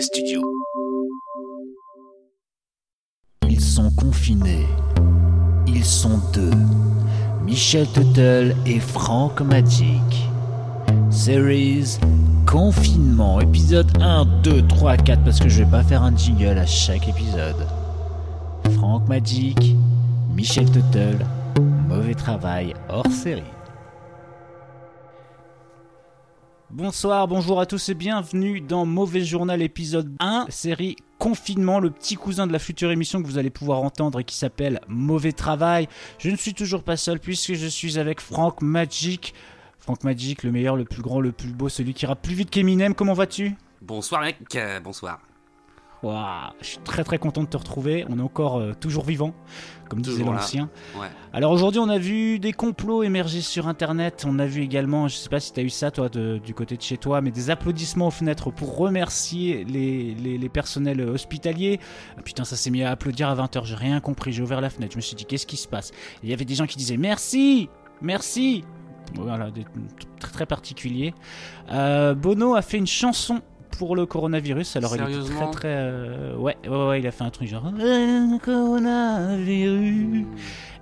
Studio. Ils sont confinés. Ils sont deux. Michel Tuttle et Franck Magic. Series Confinement, épisode 1, 2, 3, 4, parce que je vais pas faire un jingle à chaque épisode. Franck Magic, Michel Tuttle, mauvais travail hors série. Bonsoir, bonjour à tous et bienvenue dans Mauvais Journal épisode 1, série Confinement, le petit cousin de la future émission que vous allez pouvoir entendre et qui s'appelle Mauvais Travail. Je ne suis toujours pas seul puisque je suis avec Franck Magic. Franck Magic, le meilleur, le plus grand, le plus beau, celui qui ira plus vite qu'Eminem. Comment vas-tu? Bonsoir mec, euh, bonsoir. Waouh, je suis très très content de te retrouver. On est encore euh, toujours vivant, comme disait Toujours l'ancien. Ouais. Alors aujourd'hui, on a vu des complots émerger sur Internet. On a vu également, je sais pas si tu as eu ça toi de- du côté de chez toi, mais des applaudissements aux fenêtres pour remercier les, les, les personnels hospitaliers. Ah, putain, ça s'est mis à applaudir à 20h. J'ai rien compris. J'ai ouvert la fenêtre. Je me suis dit, qu'est-ce qui se passe? Il y avait des gens qui disaient merci, merci. Voilà, des très très particuliers. Euh, Bono a fait une chanson pour le coronavirus. Alors il était très Sérieusement très euh, ouais, ouais ouais il a fait un truc genre Euh, coronavirus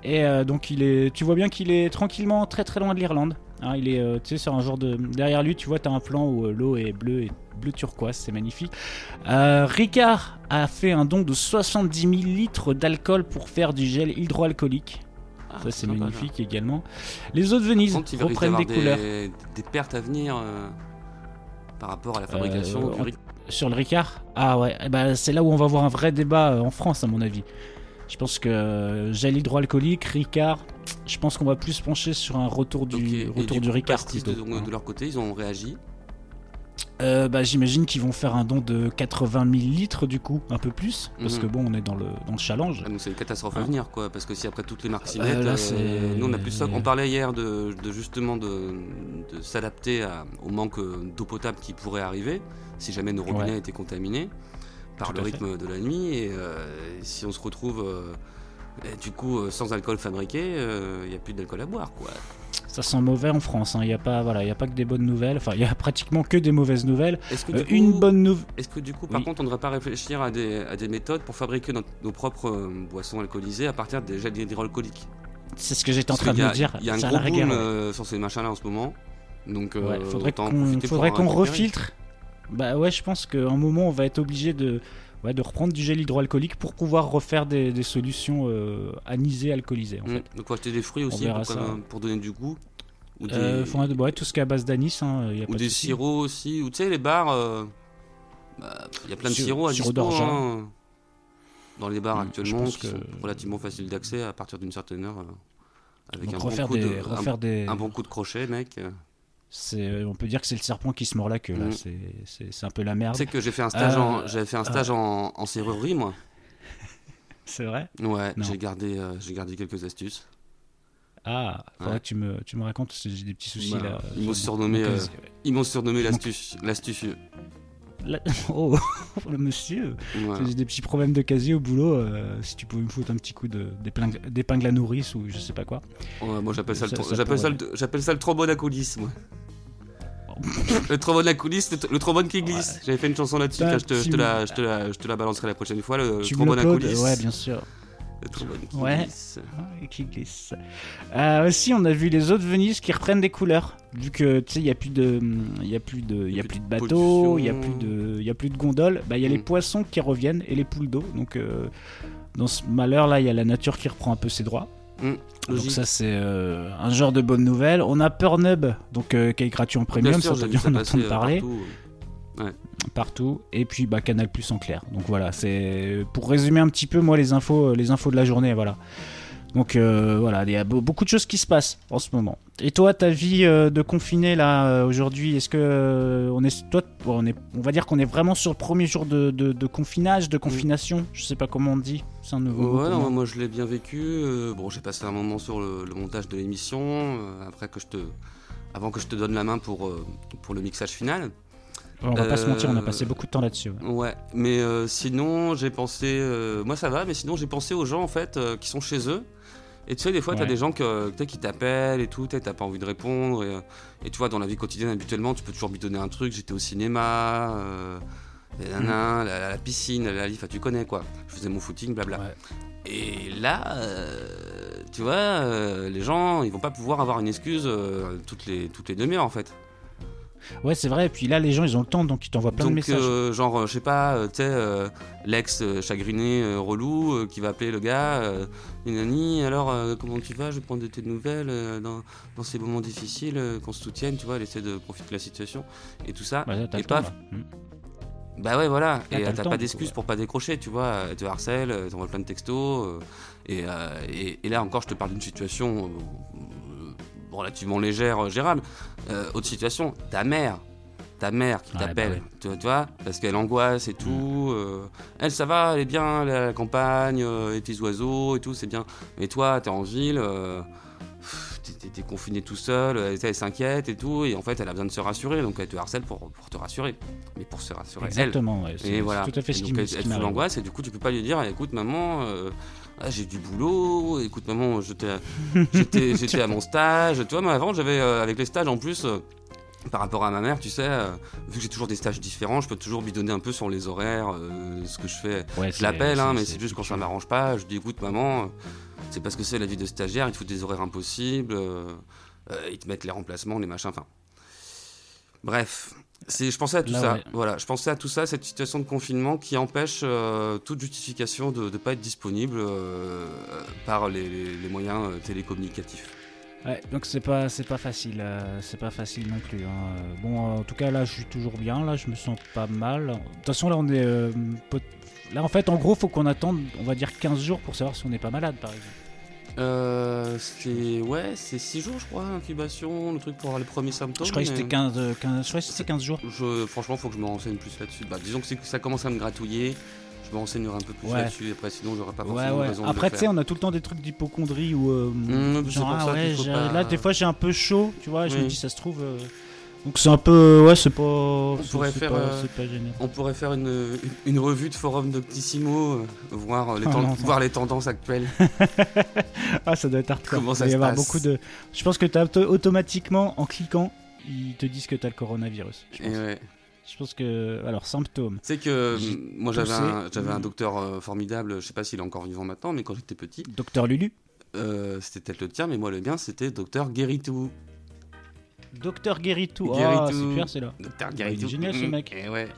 et euh, donc il est, tu vois bien qu'il est tranquillement très très loin de l'Irlande. Hein, il est, euh, tu sais, sur un genre de derrière lui, tu vois, t'as un plan où l'eau est bleue et bleu turquoise, c'est magnifique. Euh, Ricard a fait un don de 70 000 litres d'alcool pour faire du gel hydroalcoolique. Ah, ça c'est magnifique également. Les eaux de Venise contre, reprennent des couleurs des, des pertes à venir euh, par rapport à la fabrication Euh, du riz. sur le Ricard. Ah ouais, eh ben, c'est là où on va avoir un vrai débat euh, en France à mon avis. Je pense que euh, gel hydroalcoolique, Ricard, je pense qu'on va plus se pencher sur un retour du, et retour du, coup, Ricard Pastis, plutôt. de, de leur côté, ils ont réagi. Euh, bah, J'imagine qu'ils vont faire un don de 80 000 litres du coup, un peu plus, parce Mhm. que bon, on est dans le, dans le challenge. Ah, donc c'est une catastrophe à Ah. venir, quoi. Parce que si après toutes les marques s'y Euh, mettent, là, euh, c'est- nous on a plus ça. On parlait hier de, de justement de, de s'adapter au manque euh, d'eau potable qui pourrait arriver si jamais nos robinets Ouais. étaient contaminés par Tout le rythme de la nuit. Et euh, si on se retrouve euh, et du coup euh, sans alcool fabriqué, il n'y a plus d'alcool à boire, quoi. Ça sent mauvais en France, il n'y a, pas- voilà, y a pas que des bonnes nouvelles, enfin il y a pratiquement que des mauvaises nouvelles. Est-ce que Euh, du coup, une bonne nouvelle... Est-ce que du coup, par Oui. contre, on ne devrait pas réfléchir à des, à des méthodes pour fabriquer nos propres euh, boissons alcoolisées à partir des gels hydroalcooliques? C'est ce que j'étais en train de me dire. Il y a un gros boom ouais. euh, sur ces machins-là en ce moment. Donc, euh, Ouais, faudrait qu'on faudrait qu'on refiltre. Bah ouais, je pense qu'à un moment, on va être obligé de, ouais, de reprendre du gel hydroalcoolique pour pouvoir refaire des, des solutions euh, anisées, alcoolisées. En Mm. fait. Donc, faut acheter des fruits aussi pour, donner du goût. Ou des, Euh, faut ouais, tout ce qui est à base d'anis, hein, ou de des sirops aussi. Ou tu sais, les bars, euh, bah, il y a plein de Sirop- sirops à dispo, hein, dans les bars Mm, je actuellement pense qui que- sont relativement faciles d'accès à partir d'une certaine heure. avec Donc un bon, coup des, de, un- refaire des, un bon coup de crochet, mec. Euh. c'est, euh, on peut dire que c'est le serpent qui se mord la queue là. Mm. C'est, c'est, c'est un peu la merde. Tu sais que j'ai fait un stage, en, Euh, j'avais fait un stage en, en serrurerie, moi. C'est vrai? Ouais, j'ai gardé, euh, j'ai gardé quelques astuces. Ah, faudrait Ouais. que tu me, tu me racontes j'ai des petits soucis Bah, là. ils m'ont sur mon- surnommé, euh. Ils m'ont surnommé l'astuce, l'astucieux. La- Oh, le monsieur. Voilà. J'ai des petits problèmes de casier au boulot. euh, si tu pouvais me foutre un petit coup de, d'épingle, à nourrice ou je sais pas quoi. Ouais, moi j'appelle ça, le Ça- ça j'appelle ça, pourrait. le- j'appelle ça le trombone à coulisses, moi. le trombone à coulisses, le, le trombone qui glisse. J'avais fait une chanson là-dessus, Bah, je, te, je, la, je, te la, je te la balancerai la prochaine fois. Le, tu trombone à coulisses. Ouais, bien sûr. Le trombone qui Ouais. glisse. Ah, qui glisse. Euh, aussi, on a vu les de Venise qui reprennent des couleurs. Vu que tu sais, il y a plus de, y a plus de, il y a plus de bateaux, il y a plus de, il y a plus de gondoles. Bah, il y a les Mm. poissons qui reviennent et les poules d'eau. Donc, euh, dans ce malheur là, il y a la nature qui reprend un peu ses droits. Hum, Donc ça c'est euh, un genre de bonne nouvelle. On a Pornhub, donc euh, qui est gratuit en premium, sûr, ça dû ça en entendre euh, parler partout. partout. Et puis bah Canal Plus en clair. Donc voilà, c'est pour résumer un petit peu moi les infos, les infos de la journée, voilà. Donc euh, voilà, il y a be- beaucoup de choses qui se passent en ce moment. Et toi, ta vie euh, de confiné là euh, aujourd'hui, est-ce que on est, toi, on est, on va dire qu'on est vraiment sur le premier jour de, de, de confinage, de confination? Je sais pas comment on dit. C'est un nouveau. Ouais, non, moi. je l'ai bien vécu. bon, j'ai passé un moment sur le, le montage de l'émission. après que je te, avant que je te donne la main pour, pour le mixage final. On va pas se mentir, on a euh, passé beaucoup de temps là-dessus. ouais. Ouais, mais euh, sinon j'ai pensé, euh, moi ça va, mais sinon j'ai pensé aux gens en fait qui sont chez eux. Et tu sais, des fois, t'as Ouais. des gens que, qui t'appellent et tout, t'as pas envie de répondre. Et, et tu vois, dans la vie quotidienne, habituellement, tu peux toujours lui donner un truc. J'étais au cinéma, euh, nanas, la, la piscine, la life, tu connais quoi. Je faisais mon footing, blabla. Ouais. Et là, euh, tu vois, euh, les gens, ils vont pas pouvoir avoir une excuse toutes les, toutes les demi-heures en fait. Ouais, c'est vrai. Et puis là, les gens, ils ont le temps, donc ils t'envoient plein de messages. euh, genre, euh, je sais pas, euh, tu sais, euh, l'ex chagriné, euh, relou, qui va appeler le gars, Nani, alors comment tu vas Je vais prendre de tes nouvelles dans, dans ces moments difficiles, qu'on se soutienne, tu vois, elle essaie de profiter de la situation et tout ça. Bah, là, et paf. là. Mm. Bah ouais, voilà. Là, et t'as pas du d'excuses coup, pour pas décrocher, tu vois. Elle te harcèle, elle t'envoie plein de textos. euh, et, euh, et, et là encore, je te parle d'une situation relativement légère, euh, gérable. Euh, autre situation, ta mère. Ta mère qui Ouais, bah t'appelle, ouais. tu, vois, tu vois, parce qu'elle angoisse et tout. euh, elle, ça va, elle est bien, elle est à la campagne, euh, les petits oiseaux et tout, c'est bien. Mais toi, t'es en ville, euh, t'es- t'es t'es confiné tout seul, elle, elle s'inquiète et tout, et en fait, elle a besoin de se rassurer, donc elle te harcèle pour, pour te rassurer. Mais pour se rassurer, elle. Exactement. ouais, c'est Et c'est voilà. tout à fait Et ce donc qui, elle, elle l'angoisse et du coup tu peux pas lui dire écoute maman ah, j'ai du boulot écoute maman j'étais à mon stage. Tu vois mais avant j'avais euh, avec les stages en plus euh, par rapport à ma mère tu sais euh, vu que j'ai toujours des stages différents je peux toujours bidonner un peu sur les horaires ce que je fais. Ouais, je l'appelle hein, mais c'est juste quand ça m'arrange pas je dis écoute maman c'est parce que c'est la vie de stagiaire ils te foutent des horaires impossibles ils te mettent les remplacements les machins enfin. Bref je pensais à tout Là, ça. ouais. Voilà, je pensais à tout ça, cette situation de confinement qui empêche euh, toute justification de ne pas être disponible euh, par les, les- les moyens euh, télécommunicatifs. Ouais, donc c'est pas c'est pas facile, euh, c'est pas facile non plus. hein. Euh, Bon, euh, en tout cas là, je suis toujours bien, là, je me sens pas mal. De toute façon, là, on est euh, pot- là en fait, en gros, faut qu'on attende, on va dire 15 jours pour savoir si on n'est pas malade, par exemple. Euh, c'est ouais, c'est 6 jours, je crois, incubation, le truc pour avoir les premiers symptômes. je croyais que c'était 15, euh, 15, je croyais que c'était 15 jours. Je, franchement, faut que je me renseigne plus là-dessus. Bah, disons que, ça commence à me gratouiller. Je me renseignerai un peu plus Ouais. là-dessus. Après, sinon, j'aurais pas Ouais, forcément ouais. raison Après, tu sais, on a tout le temps des trucs d'hypochondrie ou euh, Mmh, genre ah ouais, pas- là des fois j'ai un peu chaud, tu vois, je me dis ça se trouve. euh, Donc c'est un peu, ouais, c'est pas, c'est- pourrait c'est faire, pas, euh, c'est pas. On pourrait faire une, une, revue de forum Doctissimo, euh, voir, euh, les Ah non, voir les tendances actuelles. Ah, ça doit être hardcore. Comment ça Il va y avoir beaucoup de. Je pense que t'as auto- automatiquement, en cliquant, ils te disent que t'as le coronavirus. Je Et pense. ouais. Je pense que. Alors, symptômes. Tu sais que euh, moi j'avais un, j'avais un Mm. docteur euh, formidable, je sais pas s'il est encore vivant maintenant, mais quand j'étais petit, Docteur Lulu. euh, c'était peut-être le tien, mais moi le mien c'était docteur Guéritou. Docteur Guéritou. Ah, Guéritou. super, c'est là. Docteur il est Guéritou. génial, ce Mm, mec. Et ouais.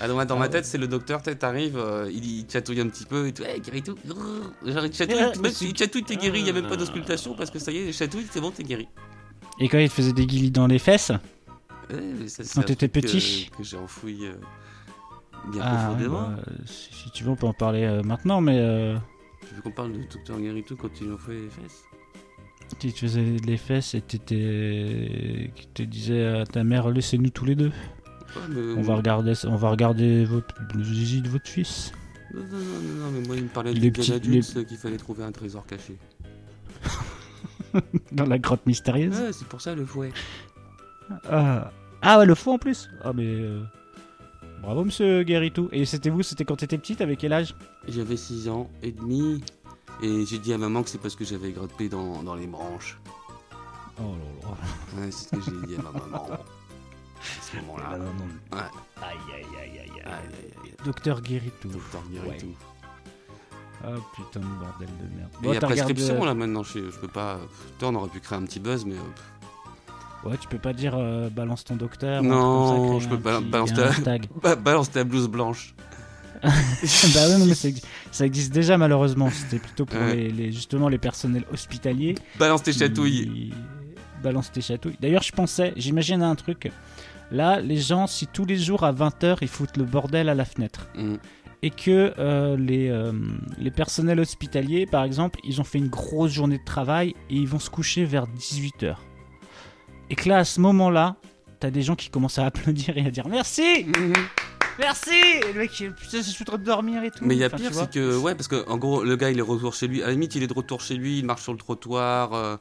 Ah, dans ma, dans Ah ma ouais. tête, c'est le docteur, t'arrives, euh, il, il chatouille un petit peu et tout, hey, Guéritou, grrr. genre il chatouille, même c'est- il chatouille, t'es guéri, il y a même pas Ah. d'auscultation parce que ça y est, il chatouille, c'est bon, t'es guéri. Et quand il te faisait des guilis dans les fesses Ouais, ça, Quand t'étais petit Que, que j'ai enfoui euh, bien Ah, ouais, profondément. bah, si, si tu veux, on peut en parler euh, maintenant, mais. euh, Tu veux qu'on parle du docteur Guéritou quand il enfoui les fesses? Tu te faisais les fesses et t'étais. qui te disait à ta mère, laissez-nous tous les deux. Ouais, mais- On va regarder, on va regarder votre, le zizi de votre fils. Non, non, non, non, mais moi il me parlait Les du petits- bien adulte euh, qu'il fallait trouver un trésor caché. Dans la grotte mystérieuse. Ouais, c'est pour ça le fouet. Ah, ah ouais, le faux en plus. Ah mais euh, bravo Monsieur Guéritou. Et c'était vous, c'était quand t'étais petite, avec quel âge? J'avais 6 ans et demi et j'ai dit à maman que c'est parce que j'avais gratté dans, dans les branches. Oh là là. Ouais, c'est ce que j'ai dit à ma maman. À ce moment-là. Ouais. Aïe aïe aïe aïe Aïe, aïe. aïe, aïe. Docteur Guéritou. Docteur Guéritou. Ah putain de bordel de merde. Il y a prescription là maintenant, je, je peux pas. Putain, on aurait pu créer un petit buzz, mais. euh, Ouais, tu peux pas dire euh, balance ton docteur. Non, truc comme ça, je peux pas- ta- balance ta blouse blanche. bah ouais, non, mais ça, ça existe déjà malheureusement. C'était plutôt pour Ouais. les, les- justement les personnels hospitaliers. Balance tes chatouilles. Balance tes chatouilles. D'ailleurs, je pensais, j'imagine un truc. Là, les gens, si tous les jours à 20h, ils foutent le bordel à la fenêtre, Mm. et que euh, les, euh, les personnels hospitaliers, par exemple, ils ont fait une grosse journée de travail et ils vont se coucher vers 18h. Et que là, à ce moment-là, t'as des gens qui commencent à applaudir et à dire merci, merci le mec, il- putain, je suis en train de dormir et tout. Mais il y a Enfin, pire, c'est que, ouais, parce que en gros, le gars il est de retour chez lui. À la limite, il est de retour chez lui, il marche sur le trottoir, euh,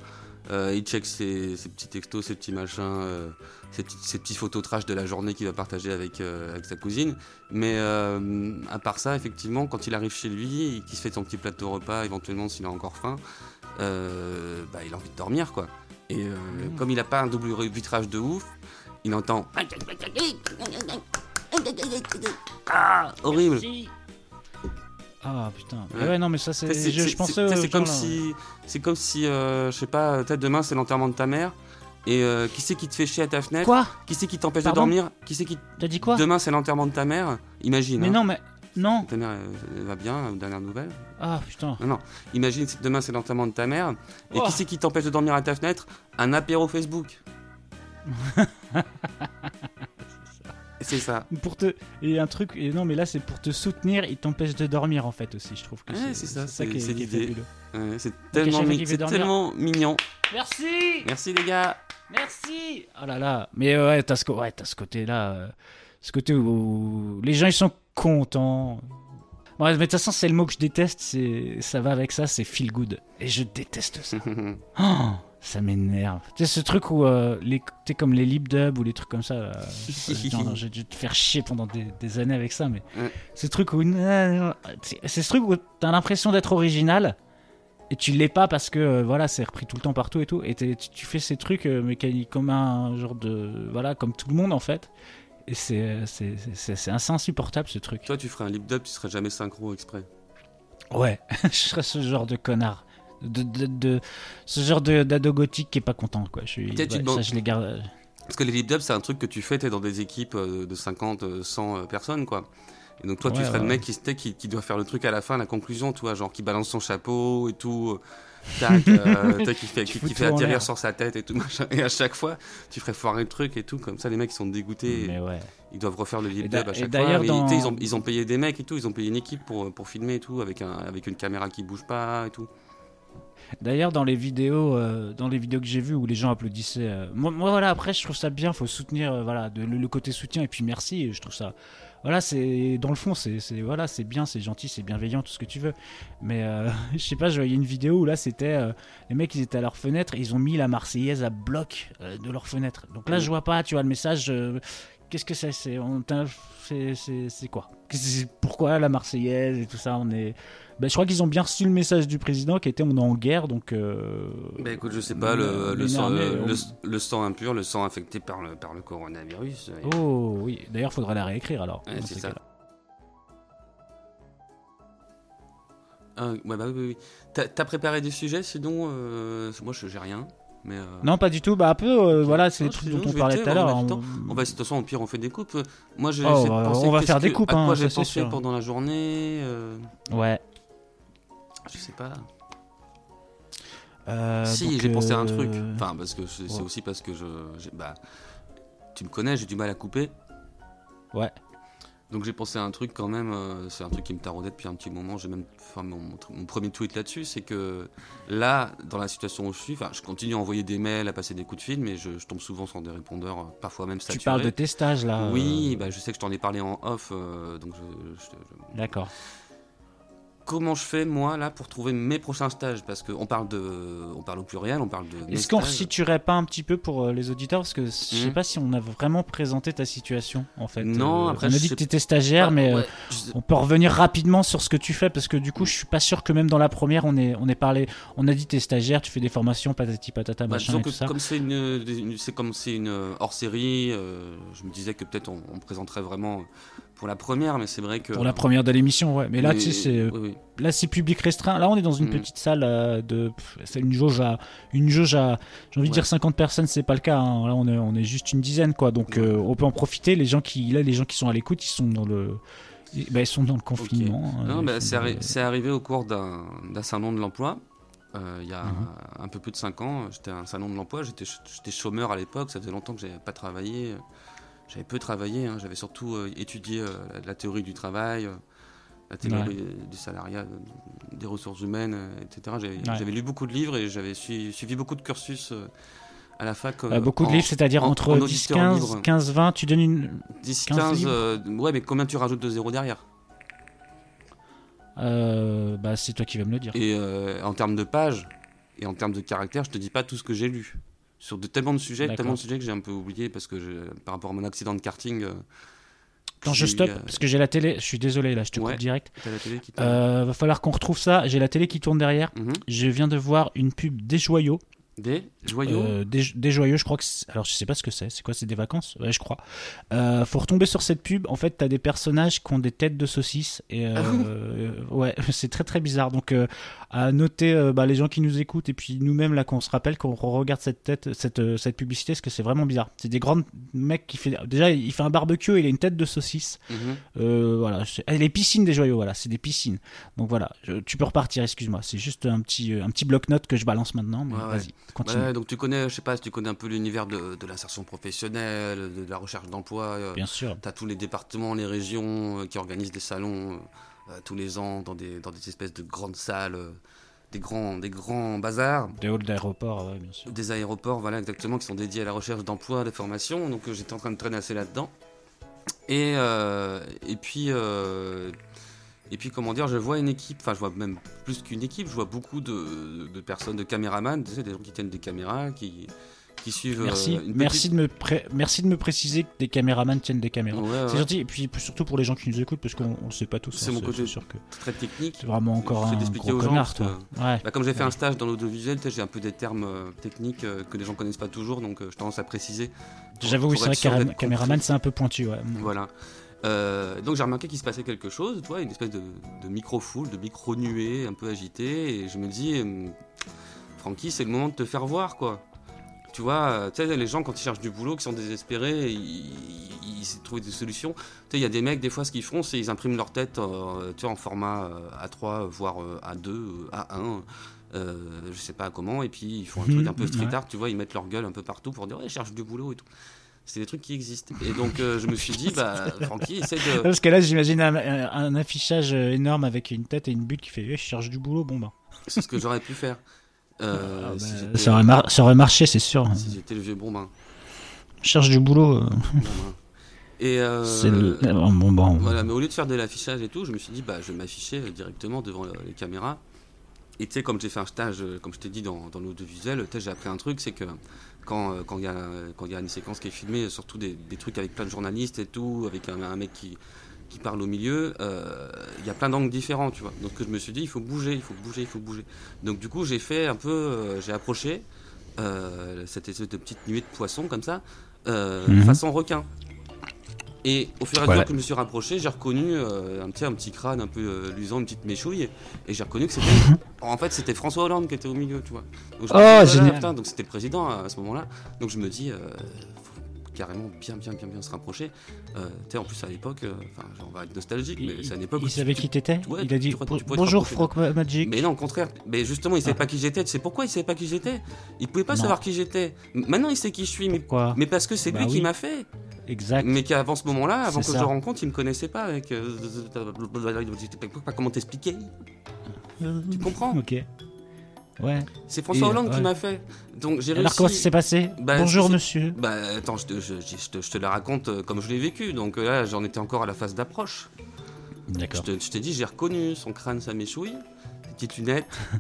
euh, il check ses, ses petits textos, ses petits machins, euh, ses, petits, ses petits photos trash de la journée qu'il va partager avec, euh, avec sa cousine. Mais euh, à part ça, effectivement, quand il arrive chez lui, qu'il se fait son petit plateau repas, éventuellement s'il a encore faim, euh, bah, il a envie de dormir, quoi. Et euh, Mmh. comme il a pas un double vitrage de ouf, il entend. Ah, horrible. Merci. Ah putain. Ouais. Ouais. non mais ça c'est. C'est- Je, je pensais. c'est- aux C'est comme si, c'est comme si, euh, je sais pas, peut-être demain c'est l'enterrement de ta mère. Et euh, qui c'est qui te fait chier à ta fenêtre Quoi? Qui c'est qui t'empêche de dormir? Qui c'est qui T'as dit quoi? Demain c'est l'enterrement de ta mère? Imagine. Mais hein. non mais non. Ta mère elle, va bien, aux dernières nouvelles. Ah putain. Non, non. Imagine si demain c'est l'enterrement de ta mère. Et Oh. qui c'est qui t'empêche de dormir à ta fenêtre? Un apéro Facebook. C'est ça. Pour te et un truc et non mais là c'est pour te soutenir il t'empêche de dormir en fait aussi je trouve que Ouais, c'est ça, c'est- qui est, c'est qui est l'idée. fabuleux. Ouais, c'est tellement, mi- mignon. Merci Merci les gars. merci oh là là mais euh, ouais t'as ce ouais t'as ce côté là ce côté où les gens ils sont contents Ouais, mais de toute façon, c'est le mot que je déteste, c'est ça va avec ça, c'est feel good. Et je déteste ça. Oh, ça m'énerve. Tu sais, ce truc où euh, les, comme les lip dubs ou les trucs comme ça. non, j'ai dû te faire chier pendant des, des années avec ça, mais Ouais. ce truc où. C'est ce truc où t'as l'impression d'être original et tu l'es pas parce que euh, voilà, c'est repris tout le temps partout et tout. Et tu, tu fais ces trucs euh, mécaniques comme un genre de. Voilà, comme tout le monde en fait. Et c'est c'est- c'est- c'est assez insupportable ce truc. Toi, tu ferais un lip dub, tu serais jamais synchro exprès. Ouais, je serais ce genre de connard. De, de, de- ce genre d'ado gothique qui est pas content quoi. Je suis, ouais, ça je les garde. Parce que les lip dubs, c'est un truc que tu fais, t'es dans des équipes euh, de 50, euh, 100 euh, personnes, quoi. Et donc toi, tu serais ouais, le mec qui, qui, qui- doit faire le truc à la fin, la conclusion, tu vois, genre qui balance son chapeau et tout. euh, Tac, euh, tac, qui fait, qui, fait atterrir sur sa tête et tout machin. Et à chaque fois, tu ferais foirer le truc et tout. Comme ça, les mecs ils sont dégoûtés. Mais ouais. Ils doivent refaire le lip dub à chaque fois. Mais, dans- ils, ont, ils ont payé des mecs et tout. Ils ont payé une équipe pour, pour filmer et tout, avec, un, avec une caméra qui bouge pas et tout. D'ailleurs, dans les vidéos, euh, dans les vidéos que j'ai vues où les gens applaudissaient, euh, moi, moi, voilà, après, je trouve ça bien, faut soutenir, euh, voilà, de, le, le côté soutien et puis merci. Je trouve ça, voilà, c'est dans le fond, c'est, voilà, c'est bien, c'est gentil, c'est bienveillant, tout ce que tu veux. Mais euh, je sais pas, je voyais une vidéo où là, c'était les mecs, ils étaient à leur fenêtre, et ils ont mis la Marseillaise à bloc de leur fenêtre. Donc là, je vois pas, tu vois, le message. Qu'est-ce que c'est c'est, quoi? Pourquoi la Marseillaise et tout ça On est, ben, je crois qu'ils ont bien reçu le message du président qui était on est en guerre, donc. euh, Bah écoute, je sais pas, le, sang, euh, on- le, le sang impur, le sang infecté par le, par le coronavirus. euh, Oh oui, d'ailleurs, faudrait la réécrire alors. Ouais, c'est ces ça. Ah, ouais, bah oui, t'as préparé des sujets sinon euh, Moi, je j'ai rien. Mais, euh, Non, pas du tout. Bah, un peu, euh, voilà, c'est les trucs sinon, dont on parlait tout à l'heure. on- va, de toute façon, au pire, on fait des coupes. Moi, j'ai Oh, de on va- faire des que- coupes, À hein, quoi ça, j'ai pensé sûr. pendant la journée euh, Ouais. Je sais pas. Si, j'ai pensé à un truc. Enfin, parce que c'est ouais. aussi parce que je. Bah, tu me connais, j'ai du mal à couper. Ouais. Donc j'ai pensé à un truc quand même, euh, c'est un truc qui me taraudait depuis un petit moment, j'ai même fait mon, mon premier tweet là-dessus, c'est que là, dans la situation où je suis, je continue à envoyer des mails, à passer des coups de fil, mais je, je tombe souvent sur des répondeurs, euh, parfois même Tu saturés. parles de tes stages là. Oui, euh, bah, je sais que je t'en ai parlé en off, donc je- je- je, D'accord. Comment je fais moi là pour trouver mes prochains stages? Parce qu'on parle de, on parle au pluriel, on parle de. Est-ce qu'on stages. resituerait pas un petit peu pour euh, les auditeurs? Parce que je sais Mhm. pas si on a vraiment présenté ta situation en fait. Non, Euh, après, on a dit que tu étais stagiaire, Ah, mais euh, je on peut revenir rapidement sur ce que tu fais parce que du coup, je suis pas sûr que même dans la première, on est, on est parlé. On a dit t'es stagiaire, tu fais des formations, patati patata, Bah, machin et que tout ça. comme c'est une, une- c'est comme c'est une hors série, je me disais que peut-être on, présenterait vraiment pour la première, mais c'est vrai que Pour la première de l'émission, ouais. Mais là, tu sais, c'est oui, oui. là c'est public restreint. Là, on est dans une Mhm. petite salle euh, de, c'est une jauge à, une jauge à, j'ai envie de dire 50 personnes, c'est pas le cas. hein. Là, on est, on est juste une dizaine, quoi. Donc, Ouais. euh, on peut en profiter. Les gens qui, là, les gens qui sont à l'écoute, ils sont dans le, ils, bah, ils sont dans le confinement. hein. Non, Ils bah, c'est arri- arrivé au cours d'un d'un salon de l'emploi. euh, il y a Mhm. un peu plus de 5 ans, j'étais à un salon de l'emploi, j'étais chômeur à l'époque, ça faisait longtemps que j'avais pas travaillé. J'avais peu travaillé, hein, j'avais surtout euh, étudié euh, la, la théorie du travail, euh, la théorie du salariat, des ressources humaines, etc. J'avais Ouais. lu beaucoup de livres et j'avais sui- suivi beaucoup de cursus à la fac. Euh, beaucoup de livres, c'est-à-dire en- entre en 10, auditeur 15, libre. 15, 20, tu donnes une. 10, 15 15, livres. euh, ouais, mais combien tu rajoutes de zéro derrière? Bah, c'est toi qui vas me le dire. Et en termes de pages et en termes de caractères, je te dis pas tout ce que j'ai lu. Sur de, tellement de sujets, tellement de sujets que j'ai un peu oublié parce que je- par rapport à mon accident de karting. euh, Attends, j'ai je stoppe euh, parce que j'ai la télé. Je suis désolé, là, je te Ouais. coupe direct. t'as la télé qui t'a- Euh, va falloir qu'on retrouve ça. J'ai la télé qui tourne derrière. Mhm. Je viens de voir une pub des joyaux. Des joyaux Euh, des, des joyeux, je crois que. Alors, je sais pas ce que c'est. C'est quoi C'est des vacances? Ouais, je crois. Euh, faut retomber sur cette pub. En fait, t'as des personnages qui ont des têtes de saucisses. Et euh, Ah ouais, c'est très très bizarre. Donc, à noter bah, les gens qui nous écoutent et puis nous-mêmes là, qu'on se rappelle qu'on regarde cette tête, cette, cette publicité, parce que c'est vraiment bizarre? C'est des grands mecs qui fait. Déjà, il fait un barbecue. Il a une tête de saucisse. Euh, voilà. ah, les piscines des joyaux. Voilà, c'est des piscines. Donc voilà. Je- tu peux repartir. Excuse-moi. C'est juste un petit un petit bloc-notes que je balance maintenant. Mais vas-y. Ouais, donc tu connais, je sais pas si tu connais un peu l'univers de, de l'insertion professionnelle, de, de la recherche d'emploi. euh, Bien sûr. T'as tous les départements, les régions euh, qui organisent des salons euh, tous les ans dans des, dans des espèces de grandes salles, des, grands, des grands bazars, Des halls d'aéroport, ouais, bien sûr. des aéroports, voilà exactement, qui sont dédiés à la recherche d'emploi, de formation. Donc j'étais en train de traîner assez là-dedans. Et, et puis. Et puis, comment dire, je vois une équipe, enfin, je vois même plus qu'une équipe, je vois beaucoup de, de personnes, de caméramans, tu sais, des gens qui tiennent des caméras, qui, qui suivent. euh, Merci, une merci, de me pré- merci de me préciser que des caméramans tiennent des caméras. petite- Ouais, ouais, C'est gentil, et puis surtout pour les gens qui nous écoutent, parce qu'on ne sait pas tous. C'est hein, mon côté. sûr que très technique. c'est vraiment encore un gros connard, toi. Ouais. Bah, comme j'ai fait un stage dans l'audiovisuel, j'ai un peu des termes euh, techniques euh, que les gens connaissent pas toujours, donc je tendance à préciser. J'avoue, oui, c'est vrai caméraman, c'est un peu pointu, ouais. Voilà. Euh, donc j'ai remarqué qu'il se passait quelque chose, tu vois, une espèce de, de micro-foule, de micro-nuée un peu agitée, et je me dis, euh, Francky, c'est le moment de te faire voir, quoi. Tu vois, euh, tu sais, les gens, quand ils cherchent du boulot, qui sont désespérés, ils, trouver des solutions. Tu sais, il y a des mecs, des fois, ce qu'ils font, c'est ils impriment leur tête euh, tu sais, en format euh, A3, voire euh, A2, euh, A1. euh, je sais pas comment, et puis ils font un Mhm, truc un peu street art, tu vois, ils mettent leur gueule un peu partout pour dire ouais, je cherche du boulot et tout. C'est des trucs qui existent. Et donc euh, je me suis dit, bah, Francky, essaie de. Parce que là, j'imagine un, affichage euh, énorme avec une tête et une butte qui fait eh, Je cherche du boulot, bon bah. C'est ce que j'aurais pu faire. Euh, Ah, bah, si ça, aurait mar- ça aurait marché, c'est sûr. si j'étais le vieux bombin. Je cherche du boulot. euh. Et c'est le. bon, bon. Voilà, mais au lieu de faire de l'affichage et tout, je me suis dit, bah, je vais m'afficher directement devant les caméras. Et tu sais, comme j'ai fait un stage, euh, comme je t'ai dit, dans, dans l'audiovisuel, tu sais, j'ai appris un truc, c'est que quand euh, quand il y, a- quand il y a une séquence qui est filmée, surtout des, des trucs avec plein de journalistes et tout, avec un, un mec qui, qui parle au milieu, euh, il y a plein d'angles différents, tu vois. Donc je me suis dit, il faut bouger, il faut bouger, il faut bouger. Donc du coup, j'ai fait un peu, euh, j'ai approché euh, cette espèce de petite nuée de poissons comme ça, Mhm. façon requin. Et au fur et à Voilà. mesure que je me suis rapproché, j'ai reconnu euh, un, petit, un petit crâne un peu euh, luisant, une petite méchouille, et j'ai reconnu que c'était. en fait, c'était François Hollande qui était au milieu, tu vois. Donc, je me Oh, dis, génial. putain, donc c'était le président à, ce moment-là. Donc je me dis, euh, faut carrément bien, bien, bien, bien se rapprocher. Euh, tu en plus à l'époque, euh, enfin, on va être nostalgique, mais c'est à l'époque il tu- savait tu- qui t'étais Ouais, Il a dit tu tu te Bonjour, Frog Magic. Mais non, au contraire. Mais justement, il savait Ah. pas qui j'étais. Tu sais pourquoi il savait pas qui j'étais? Il pouvait pas Non. savoir qui j'étais. Maintenant, il sait qui je suis, mais, Pourquoi? mais parce que c'est Bah lui qui m'a fait. Exact. Mais qu'avant ce moment-là, avant que je le rencontre, il me connaissait pas. Avec, euh, pas comment t'expliquer. Tu comprends Ok. Ouais. C'est François Et, Hollande ouais. qui m'a fait. Donc j'ai Alors, comment ça réussi. s'est passé Bah, Bonjour, monsieur. Bah attends, je te, je, je- je te- je te la raconte euh, comme je l'ai vécu. Donc euh, là, j'en étais encore à la phase d'approche. D'accord. je t'ai dit, j'ai reconnu son crâne, sa méchouille, petites lunettes,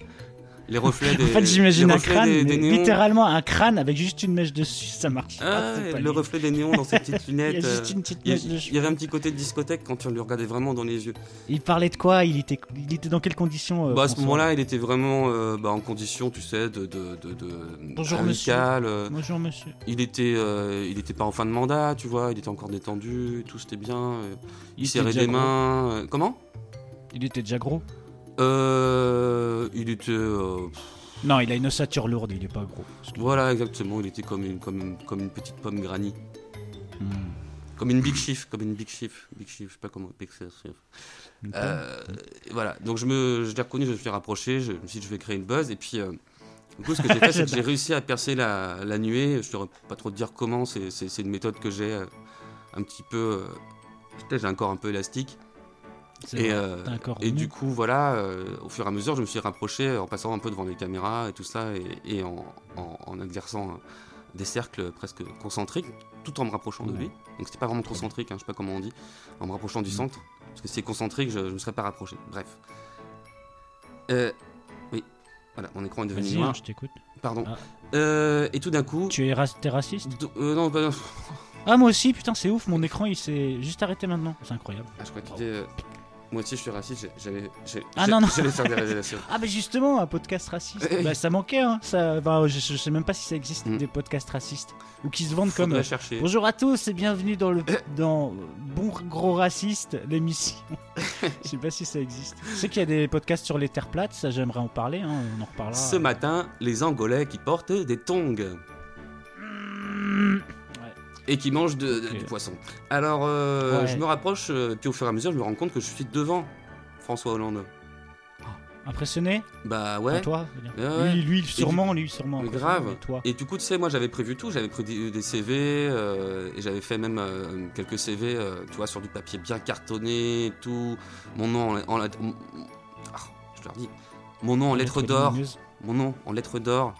les reflets des. En fait, j'imagine un crâne, des- mais des néons. littéralement un crâne avec juste une mèche dessus, ça marche. Ah, pas, pas le lui. reflet des néons dans ses petites Il y a lunettes. juste euh, une petite Il mèche il y avait un petit côté de discothèque quand tu le regardais vraiment dans les yeux. Il parlait de quoi? Il était, il était dans quelles conditions euh, bah, à ce moment-là, il était vraiment euh, bah, en condition, tu sais, de, de, de, de Bonjour, amicale, euh, Bonjour, monsieur. il était, euh, il était pas en fin de mandat, tu vois. Il était encore détendu, tout c'était bien. il était serrait des mains. comment? Il était déjà gros euh, Il était. euh, Non, il a une ossature lourde, il est pas gros. Voilà, exactement. Il était comme une, comme comme une petite pomme granny. Hmm. Comme une big chief, comme une big chief. Big chief, je sais pas comment. Big chief. Euh, voilà, donc je me, je l'ai reconnu, je me suis rapproché, je me suis dit je vais créer une buzz et puis euh, du coup ce que j'ai fait c'est que j'ai réussi à percer la, la nuée, je ne saurais pas trop te dire comment, c'est, une méthode que j'ai euh, un petit peu, j'ai un corps un peu élastique et, euh, et du coup voilà, euh, au fur et à mesure je me suis rapproché en passant un peu devant les caméras et tout ça et, et en, en- en exerçant euh, des cercles presque concentriques tout en me rapprochant de lui, donc c'était pas vraiment concentrique, hein, je sais pas comment on dit, en me rapprochant du Mm. centre. Parce que si c'est concentrique, je ne me serais pas rapproché. Bref. Euh, oui. Voilà, mon écran est devenu hein, noir. je t'écoute. Pardon. Ah. Et tout d'un coup. Tu es t'es raciste? Non, bah, Ah, moi aussi, putain, c'est ouf, mon écran il s'est juste arrêté maintenant. C'est incroyable. ah, je crois qu'il était. Moi aussi, je suis raciste. J'allais, Ah non, non. faire des révélations. Ah bah justement, un podcast raciste. Eh. bah ça manquait, hein. Ça, bah, je, je sais même pas si ça existe Mm. des podcasts racistes ou qui se vendent comme. Euh. Bonjour à tous et bienvenue dans le dans Bon Gros Raciste, l'émission. Je sais pas si ça existe. Je sais qu'il y a des podcasts sur les terres plates, ça j'aimerais en parler, hein, on en reparlera. Ce matin, les Angolais qui portent des tongs. Et qui mangent de- de- Ok. du poisson. Alors, euh, Ouais. je me rapproche, euh, puis au fur et à mesure, je me rends compte que je suis devant François Hollande. Impressionné Bah Enfin, ouais. Toi. Lui, lui, sûrement, lui, sûrement. Mais grave. toi. Et du coup, tu sais, moi j'avais prévu tout, j'avais pris des, des CV, euh, et j'avais fait même euh, quelques CV, euh, tu vois, sur du papier bien cartonné et tout. Mon nom en, en- en- ah, je leur dis, mon nom en lettres d'or, mon nom en lettres d'or,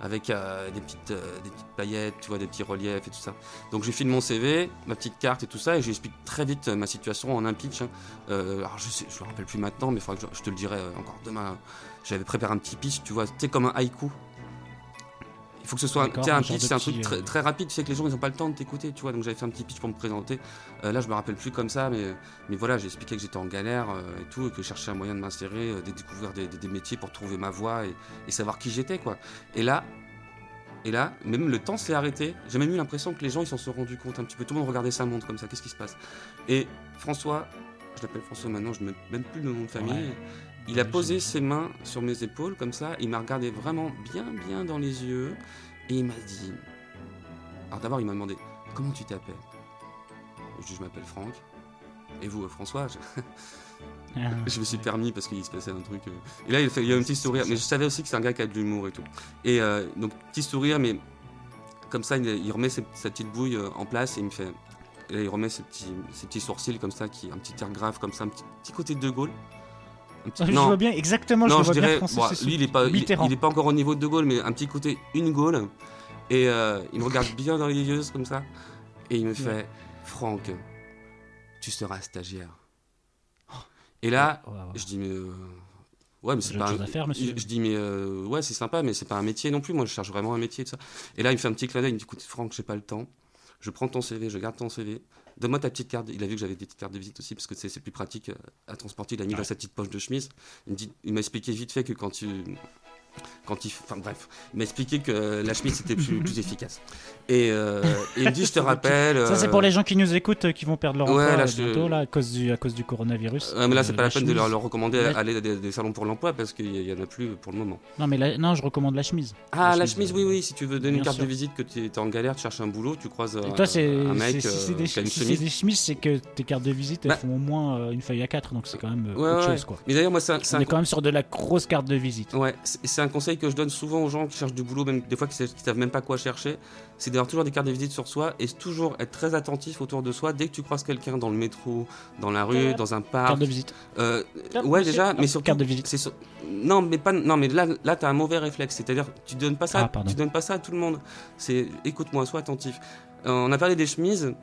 avec euh, des, petites, euh, des petites paillettes, tu vois, des petits reliefs et tout ça. Donc je file mon CV, ma petite carte et tout ça, et j'explique très vite euh, ma situation en un pitch. hein. Alors je sais, je rappelle plus maintenant, mais il faudra que je, je te le dirai encore demain. J'avais préparé un petit pitch, tu vois, sais, comme un haïku. Il faut que ce soit sais, un pitch, c'est un truc très, euh, très rapide, tu sais que les gens ils ont pas le temps de t'écouter, tu vois. Donc j'avais fait un petit pitch pour me présenter. Euh, là je me rappelle plus comme ça, mais, mais voilà, j'ai expliqué que j'étais en galère euh, et tout, et que je cherchais un moyen de m'insérer, euh, de découvrir des, des- des métiers pour trouver ma voie et, et savoir qui j'étais, quoi. Et là, et là, même le temps s'est arrêté. J'ai même eu l'impression que les gens ils s'en sont rendus compte un petit peu. Tout le monde regardait sa montre comme ça. Qu'est-ce qui se passe? Et François, je l'appelle François maintenant, je ne mets même plus le nom de famille. Ouais. Il a posé ses mains sur mes épaules comme ça. Il m'a regardé vraiment bien, bien dans les yeux. Et il m'a dit. Alors d'abord, il m'a demandé Comment tu t'appelles? Je Je m'appelle Franck. Et vous, François je... Ah. Je me suis permis parce qu'il se passait un truc. euh. Et là, il, fait, il y a un petit sourire. Mais je savais aussi que c'est un gars qui a de l'humour et tout. Et euh, donc, petit sourire, mais comme ça, il, il remet ses- sa petite bouille euh, en place et il me fait. Et là, il remet ses petits, ses petits sourcils comme ça, qui, un petit air grave comme ça, un petit, petit côté de De Gaulle. Je vois bien exactement, je non, le je vois bien dirais, bon, Sessou. lui, il est pas, il, Mitterrand. il est pas encore au niveau de De Gaulle, mais un petit côté une Gaulle. Et euh, il me regarde bien dans les yeux comme ça, et il me fait, Franck, tu seras stagiaire. Et là, Ouais, ouais. je dis mais euh, ouais, mais c'est pas. un- faire, monsieur. Je, je dis mais euh, ouais, c'est sympa, mais c'est pas un métier non plus. Moi, je cherche vraiment un métier tout ça. Et là, il me fait un petit clin d'œil. Il me dit écoute, Franck, j'ai pas le temps. Je prends ton CV, je garde ton CV. Donne-moi ta petite carte. Il a vu que j'avais des petites cartes de visite aussi parce que c'est plus pratique euh, à transporter. Il a mis dans sa petite poche de chemise. Il m'a expliqué vite fait que quand tu quand il, enfin bref, il m'a expliqué que la chemise c'était plus, plus efficace. Et, euh, et il me dit, je te rappelle. Ça, c'est euh, pour les gens qui nous écoutent, euh, qui vont perdre leur Ouais, emploi là, euh, je- bientôt, là, à cause du, à cause du coronavirus. Ouais, mais là, c'est pas la, peine de leur, recommander La- d'aller à des, des salons pour l'emploi parce qu'il y, y en a plus pour le moment. Non, mais la- non, je recommande la chemise. Ah, la chemise, chemise, oui, oui. Si tu veux donner une carte sûr. de visite, que tu es en galère, tu cherches un boulot, tu croises Et toi, un mec si c'est des, si chemise. chemises, c'est que tes cartes de visite, elles Bah- font au moins une feuille à 4, donc c'est quand même Ouais, autre ouais. chose, quoi. Mais d'ailleurs, moi, c'est On est quand même sur de la grosse carte de visite. Ouais, c'est un conseil que je donne souvent aux gens qui cherchent du boulot, même des fois qui ne savent même pas quoi chercher, c'est d'avoir toujours des cartes de visite sur soi et toujours être très attentif autour de soi. Dès que tu croises quelqu'un dans le métro, dans la rue, dans un parc, Carte de visite. euh, Carte, ouais déjà, mais surtout carte de visite. c'est sur- non mais pas non mais là là t'as un mauvais réflexe, c'est-à-dire tu donnes pas ça, Ah, tu donnes pas ça à tout le monde. C'est écoute-moi, sois attentif. Euh, on a parlé des chemises.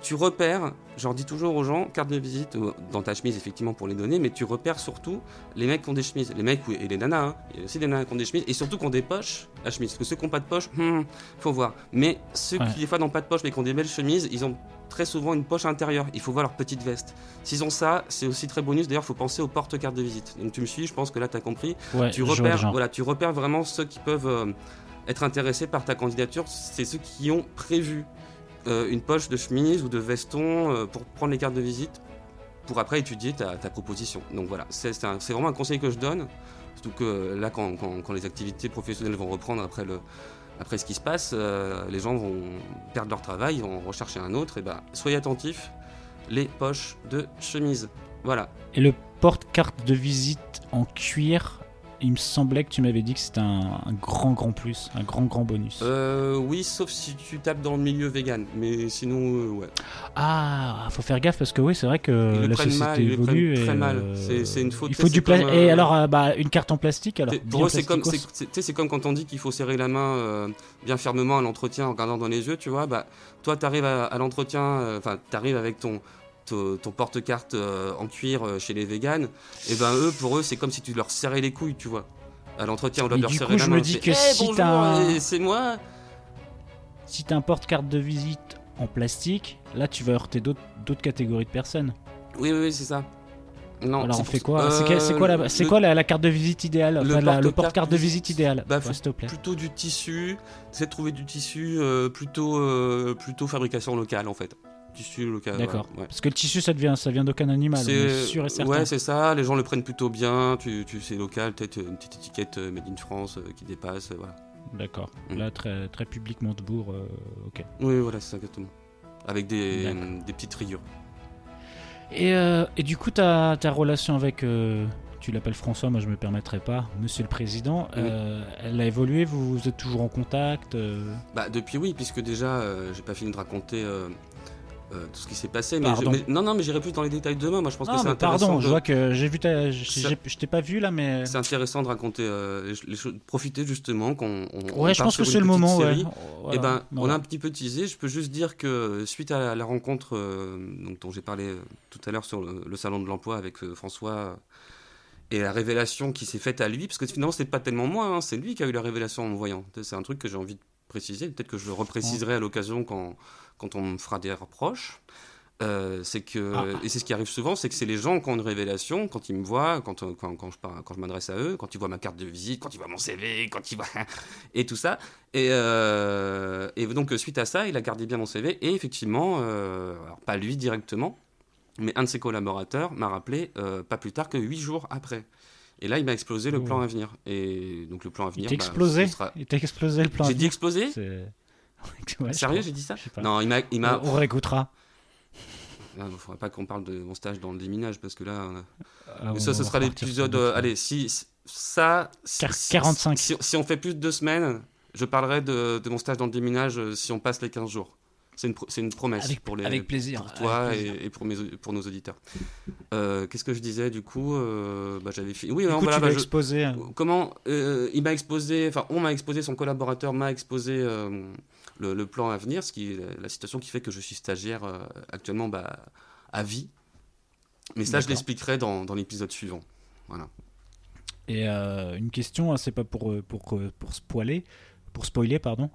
Tu repères, je leur dis toujours aux gens, carte de visite euh, dans ta chemise effectivement pour les donner, mais tu repères surtout les mecs qui ont des chemises, les mecs et les nanas, hein. il y a aussi des nanas qui ont des chemises, et surtout qui ont des poches à chemise. Parce que ceux qui n'ont pas de poche, hmm, faut voir. Mais ceux Ouais. qui des fois n'ont pas de poche mais qui ont des belles chemises, ils ont très souvent une poche intérieure. Il faut voir leur petite veste. S'ils ont ça, c'est aussi très bonus. D'ailleurs, il faut penser aux porte-cartes de visite. Donc tu me suis, je pense que là tu as compris. Ouais, Tu repères, voilà, tu repères vraiment ceux qui peuvent euh, être intéressés par ta candidature. C'est ceux qui ont prévu euh, une poche de chemise ou de veston euh, pour prendre les cartes de visite pour après étudier ta, ta proposition. Donc voilà, c'est vraiment un conseil que je donne. Surtout que euh, là, quand, quand- les activités professionnelles vont reprendre après, le, après ce qui se passe, les gens vont perdre leur travail, vont rechercher un autre. Et ben, soyez attentifs, les poches de chemise. Voilà. Et le porte-carte de visite en cuir, il me semblait que tu m'avais dit que c'était un, un grand, grand plus, un grand, grand bonus. Euh, oui, sauf si tu tapes dans le milieu vegan. Mais sinon, euh, ouais. Ah, faut faire gaffe parce que oui, c'est vrai que Ils le la société mal, évolue. et, très mal. euh, C'est- une faute, Il faut du plastique. Et euh, alors, bah, une carte en plastique alors. C'est- Pour bien eux, c'est comme, plasticos. c'est- c'est- tu sais, c'est comme quand on dit qu'il faut serrer la main bien fermement à l'entretien en regardant dans les yeux, tu vois. Bah, toi, tu arrives à, à l'entretien, enfin, tu arrives avec ton, ton, porte-carte euh, en cuir euh, chez les véganes. Et ben, eux, pour eux, c'est comme si tu leur serrais les couilles, tu vois. À l'entretien, on doit leur serrer la je main. me dis que Eh, si bonjour, euh, c'est moi. Si t'as un porte-carte de visite en plastique, là tu vas heurter d'autres catégories de personnes. Oui, oui, oui, c'est ça. Non, Alors on fait quoi C'est Euh, quoi, la, c'est le- quoi la, la carte de visite idéale le Enfin, porte-carte de visite- idéale Bah, Ouais, faut S'il te plaît. Plutôt du tissu, c'est de trouver du tissu euh, plutôt, euh, plutôt fabrication locale en fait. Tissu local. D'accord. ouais. Parce que le tissu, ça, devient, ça vient d'aucun animal, C'est sûr et certain. ouais, c'est ça. Les gens le prennent plutôt bien. Tu, tu c'est local, peut-être une petite étiquette euh, made in France euh, qui dépasse. euh, voilà. D'accord. Mm. Là, très, très public Montebourg, euh, ok. Oui, voilà, c'est ça exactement. Avec des, des petites rayures. Et, euh, et du coup, ta, ta relation avec, euh, tu l'appelles François, moi je me permettrai pas, Monsieur le Président, Oui. euh, elle a évolué, vous, vous êtes toujours en contact euh, Bah depuis oui, puisque déjà euh, j'ai pas fini de raconter euh, euh, tout ce qui s'est passé. Mais, Pardon. je- mais- non, non, mais j'irai plus dans les détails demain. Moi, je pense que Non, c'est intéressant. pardon, de- je vois que j'ai vu ta. Je t'ai pas vu là, mais. C'est intéressant de raconter euh, les, choses, profiter justement qu'on. on- on Ouais, je pense que c'est le moment, ouais. série. Voilà. Eh ben, Non, on a un petit peu teasé. Je peux juste dire que suite à la, la rencontre euh, donc, dont j'ai parlé euh, tout à l'heure sur le, le salon de l'emploi avec euh, François euh, et la révélation qui s'est faite à lui, parce que finalement c'est pas tellement moi, hein, c'est lui qui a eu la révélation en me voyant. C'est un truc que j'ai envie de préciser. Peut-être que je le repréciserai à l'occasion quand, quand on me fera des reproches. Euh, c'est que Ah. et c'est ce qui arrive souvent, c'est que c'est les gens qui ont une révélation quand ils me voient, quand, euh, quand, quand je, quand je m'adresse à eux, quand ils voient ma carte de visite, quand ils voient mon CV, quand ils voient et tout ça. Et, euh, et donc suite à ça, il a gardé bien mon CV et effectivement, euh, alors pas lui directement, mais un de ses collaborateurs m'a rappelé pas plus tard que huit jours après. Et là, il m'a explosé le plan à venir. Et donc le plan à Il venir. t'a bah, explosé sera- Il t'a explosé le plan. J'ai dit Ouais, je Sérieux, j'ai dit ça? Non, il m'a, il On réécoutera. Il ne faudrait pas qu'on parle de mon stage dans le déminage parce que là. a- Ah, Mais ça, ce sera l'épisode. euh, allez, si ça. si- Quar- si- 45. Si, si on fait plus de deux semaines, je parlerai de, de mon stage dans le déminage euh, si on passe les 15 jours. C'est une, pro- c'est une promesse Avec- pour, les, avec plaisir, pour toi avec plaisir. et, et pour, mes, pour nos auditeurs. Euh, Qu'est-ce que je disais du coup euh, bah, J'avais fini. Oui, Du non, coup, voilà, tu bah, je- exposé. hein. Comment euh, il m'a exposé, enfin on m'a exposé, son collaborateur m'a exposé le, le plan à venir, ce qui la, situation qui fait que je suis stagiaire actuellement bah, à vie. Mais ça, je l'expliquerai dans, dans l'épisode suivant. Voilà. Et une question, hein, c'est pas pour, pour, pour spoiler, pour spoiler, pardon.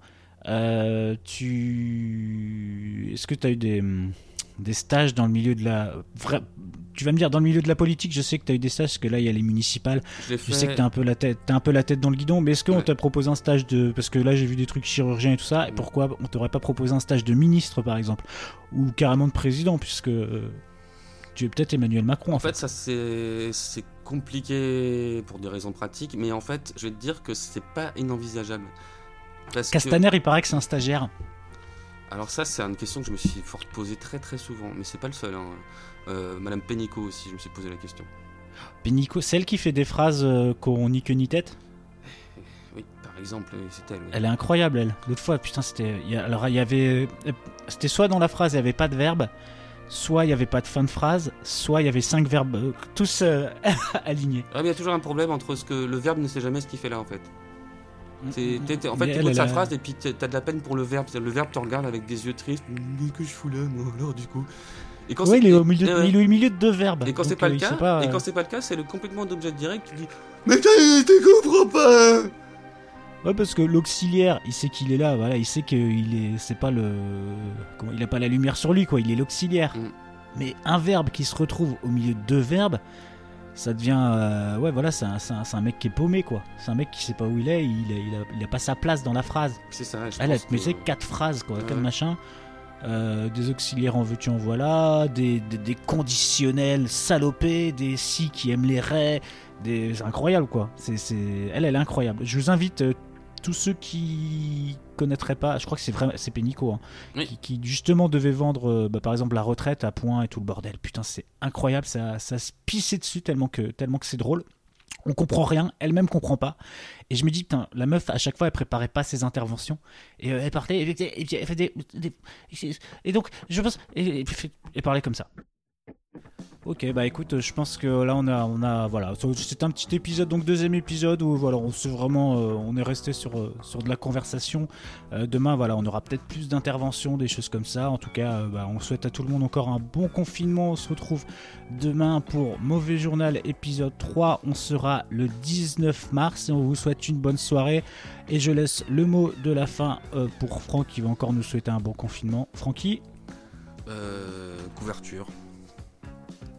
Euh, tu... Est-ce que tu as eu des, des stages dans le milieu de la. vra- Tu vas me dire, dans le milieu de la politique, je sais que tu as eu des stages, parce que là, il y a les municipales. Je l'ai Je fait. sais que tu as un, peu la tête- t'as un peu la tête dans le guidon, mais est-ce qu'on Ouais. t'a proposé un stage de. Parce que là, j'ai vu des trucs chirurgiens et tout ça, et Mm. pourquoi on t'aurait pas proposé un stage de ministre, par exemple Ou carrément de président, puisque. euh, tu es peut-être Emmanuel Macron, en En fait. fait, ça c'est c'est compliqué pour des raisons pratiques, mais en fait, je vais te dire que c'est pas inenvisageable. Parce que- Castaner, il paraît que c'est un stagiaire. Alors ça, c'est une question que je me suis fort posée très très souvent, mais c'est pas le seul. hein. Euh, Madame Pénicaud aussi, je me suis posé la question. Pénicaud, celle qui fait des phrases euh, qu'on ni queue ni tête Oui, par exemple, c'est elle. oui. Elle est incroyable, elle. L'autre fois, putain, c'était. Alors, il y avait. euh, C'était soit dans la phrase, il n'y avait pas de verbe, soit il n'y avait pas de fin de phrase, soit il y avait cinq verbes, euh, tous alignés. Ah, mais il y a toujours un problème entre ce que le verbe ne sait jamais ce qu'il fait là en fait. T'es- t'es- en Mais fait, tu elle, écoutes elle sa a- phrase et puis t'as de la peine pour le verbe. Le verbe te regarde avec des yeux tristes. Qu'est-ce que je fous là, moi, alors, du coup Et quand Ouais, c'est- il est au milieu, de- il est au milieu de deux verbes. Et quand c'est pas euh, le cas, et euh, quand c'est pas le cas, c'est le complément d'objet direct. Tu dis Mais tu tu comprends pas Ouais, parce que l'auxiliaire, il sait qu'il est là, voilà, il sait qu'il est, c'est pas le, comment, il a pas la lumière sur lui, quoi, il est l'auxiliaire. Mm. Mais un verbe qui se retrouve au milieu de deux verbes, ça devient, euh, ouais, voilà, c'est un, mec qui est paumé, quoi. C'est un mec qui sait pas où il est, il a, il a, il a pas sa place dans la phrase. C'est ça. Je Elle, pense que- c'est quatre phrases, quoi, Ouais, quatre machins. Euh, des auxiliaires en veux-tu en voilà, des, des, des conditionnels salopés, des si qui aiment les raies, des... c'est incroyable quoi. C'est, c'est... Elle, elle est incroyable. Je vous invite, euh, tous ceux qui connaîtraient pas, je crois que c'est vraiment, c'est Pénicaud, hein, Oui. qui, qui justement devait vendre euh, bah, par exemple la retraite à point et tout le bordel. Putain, c'est incroyable, ça, ça se pissait dessus tellement que, tellement que c'est drôle. On comprend rien, elle-même comprend pas. Et je me dis, putain, la meuf, à chaque fois, elle préparait pas ses interventions. Et euh, elle partait, et, et- et- elle et donc, je pense, et parlait comme ça. Ok, bah écoute, je pense que là on a, on a, voilà, c'est un petit épisode, donc deuxième épisode où voilà, on vraiment, euh, on est resté sur euh, sur de la conversation. Euh, demain, voilà, on aura peut-être plus d'interventions, des choses comme ça. En tout cas, euh, bah, on souhaite à tout le monde encore un bon confinement. On se retrouve demain pour Mauvais Journal épisode 3. On sera le 19 mars et on vous souhaite une bonne soirée. Et je laisse le mot de la fin euh, pour Franck qui va encore nous souhaiter un bon confinement. Francky, Euh, couverture.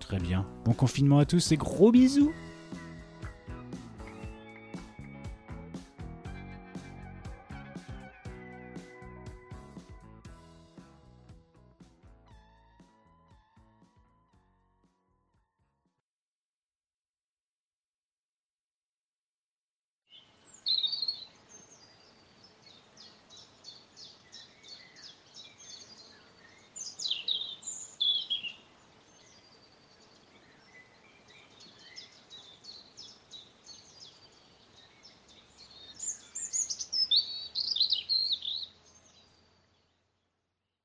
Très bien. Bon confinement à tous et gros bisous